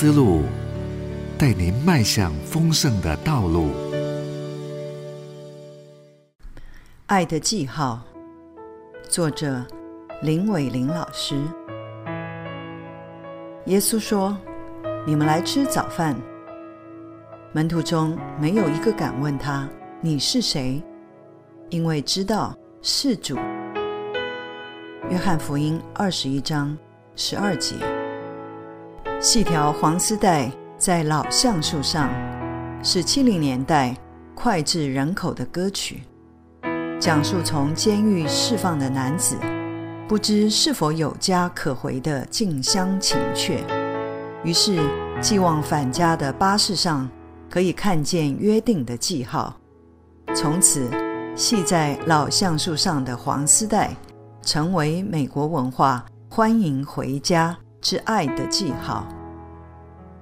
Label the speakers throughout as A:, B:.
A: 思路，带您迈向丰盛的道路。
B: 爱的记号，作者林伟玲老师。耶稣说：“你们来吃早饭。”门徒中没有一个敢问他：“你是谁？”因为知道是主。约翰福音二十一章十二节。细条黄丝带在老橡树上，是七零年代脍炙人口的歌曲，讲述从监狱释放的男子不知是否有家可回的近乡情怯，于是寄望返家的巴士上可以看见约定的记号。从此，系在老橡树上的黄丝带成为美国文化欢迎回家。之爱的记号。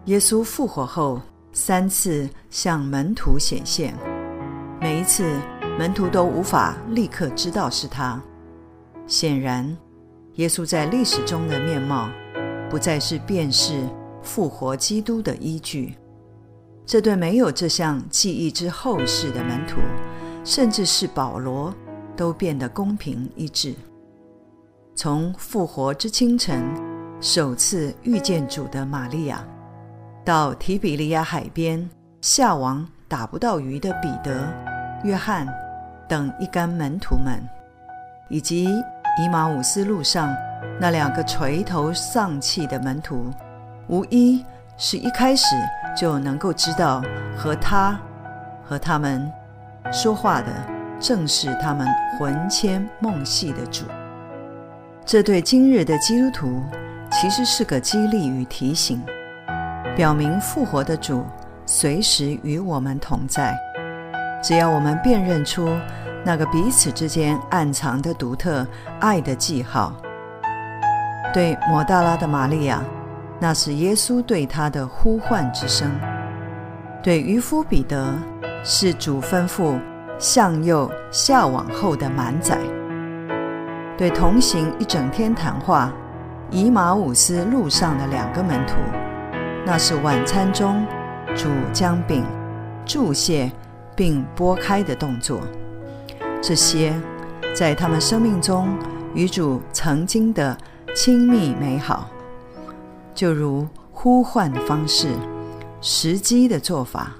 B: 耶稣复活后三次向门徒显现，每一次门徒都无法立刻知道是他。显然，耶稣在历史中的面貌不再是辨识复活基督的依据。这对没有这项记忆之后世的门徒，甚至是保罗，都变得公平一致。从复活之清晨，首次遇见主的玛利亚，到提比利亚海边下网打不到鱼的彼得、约翰等一干门徒们，以及以马忤斯路上那两个垂头丧气的门徒，无一是一开始就能够知道和他和他们说话的正是他们魂牵梦系的主。这对今日的基督徒其实是个激励与提醒，表明复活的主随时与我们同在。只要我们辨认出那个彼此之间暗藏的独特爱的记号。对抹大拉的玛利亚，那是耶稣对她的呼唤之声；对渔夫彼得，是主吩咐向右下往后的满载。对同行一整天谈话，以马忤斯路上的两个门徒，那是晚餐中主将饼注谢并拨开的动作。这些在他们生命中与主曾经的亲密美好，就如呼唤的方式、时机的做法、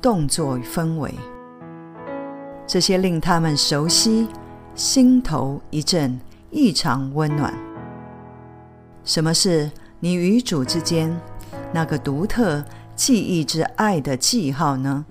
B: 动作与氛围，这些令他们熟悉。心头一震，异常温暖。什么是你与主之间那个独特记忆之爱的记号呢？